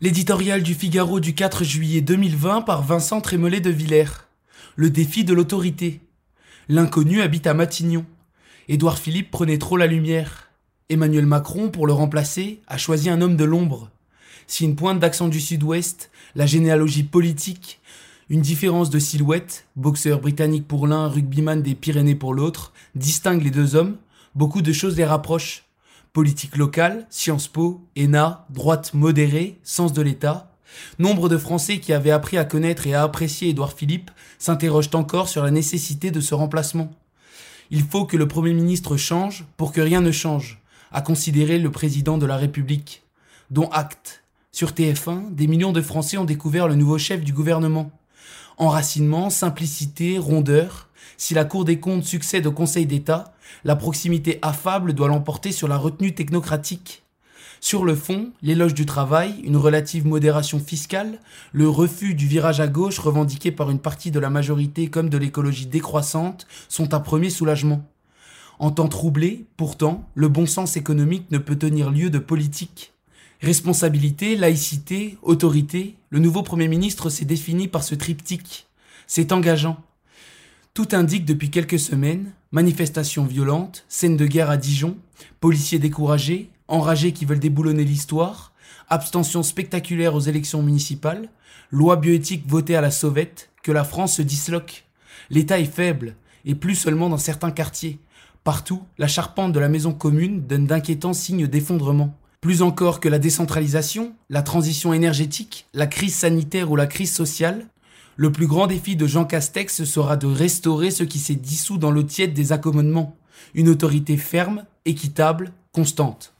L'éditorial du Figaro du 4 juillet 2020 par Vincent Trémollet de Villers. Le défi de l'autorité. L'inconnu habite à Matignon. Édouard Philippe prenait trop la lumière. Emmanuel Macron, pour le remplacer, a choisi un homme de l'ombre. Si une pointe d'accent du sud-ouest, la généalogie politique, une différence de silhouette, boxeur britannique pour l'un, rugbyman des Pyrénées pour l'autre, distingue les deux hommes, beaucoup de choses les rapprochent politique locale, Sciences Po, ENA, droite modérée, sens de l'État. Nombre de Français qui avaient appris à connaître et à apprécier Édouard Philippe s'interrogent encore sur la nécessité de ce remplacement. Il faut que le Premier ministre change pour que rien ne change, a considéré le président de la République. Dont acte. Sur TF1, des millions de Français ont découvert le nouveau chef du gouvernement. Enracinement, simplicité, rondeur. Si la Cour des comptes succède au Conseil d'État, la proximité affable doit l'emporter sur la retenue technocratique. Sur le fond, l'éloge du travail, une relative modération fiscale, le refus du virage à gauche revendiqué par une partie de la majorité comme de l'écologie décroissante sont un premier soulagement. En temps troublé, pourtant, le bon sens économique ne peut tenir lieu de politique. Responsabilité, laïcité, autorité, le nouveau Premier ministre s'est défini par ce triptyque. C'est engageant. Tout indique depuis quelques semaines manifestations violentes, scènes de guerre à Dijon, policiers découragés, enragés qui veulent déboulonner l'histoire, abstention spectaculaire aux élections municipales, loi bioéthique votée à la sauvette, que la France se disloque. L'État est faible, et plus seulement dans certains quartiers. Partout, la charpente de la maison commune donne d'inquiétants signes d'effondrement. Plus encore que la décentralisation, la transition énergétique, la crise sanitaire ou la crise sociale, le plus grand défi de Jean Castex sera de restaurer ce qui s'est dissous dans l'eau tiède des accommodements, une autorité ferme, équitable, constante.